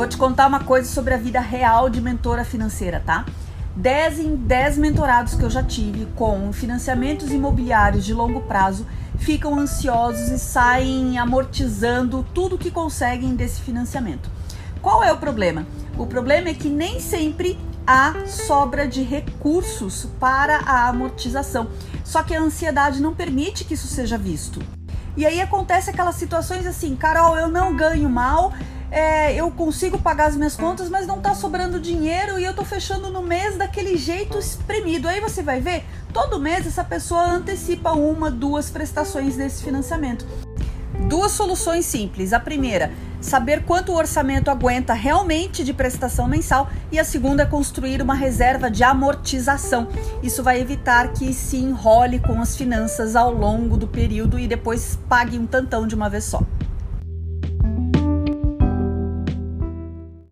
vou te contar uma coisa sobre a vida real de mentora financeira, tá? 10 em 10 mentorados que eu já tive com financiamentos imobiliários de longo prazo ficam ansiosos e saem amortizando tudo que conseguem desse financiamento. Qual é o problema? O problema é que nem sempre há sobra de recursos para a amortização. Só que a ansiedade não permite que isso seja visto. E aí acontece aquelas situações assim, Carol, eu não ganho mal, é, eu consigo pagar as minhas contas, mas não tá sobrando dinheiro e eu tô fechando no mês daquele jeito espremido. Aí você vai ver, todo mês essa pessoa antecipa uma, duas prestações desse financiamento. Duas soluções simples. A primeira, saber quanto o orçamento aguenta realmente de prestação mensal e a segunda é construir uma reserva de amortização. Isso vai evitar que se enrole com as finanças ao longo do período e depois pague um tantão de uma vez só.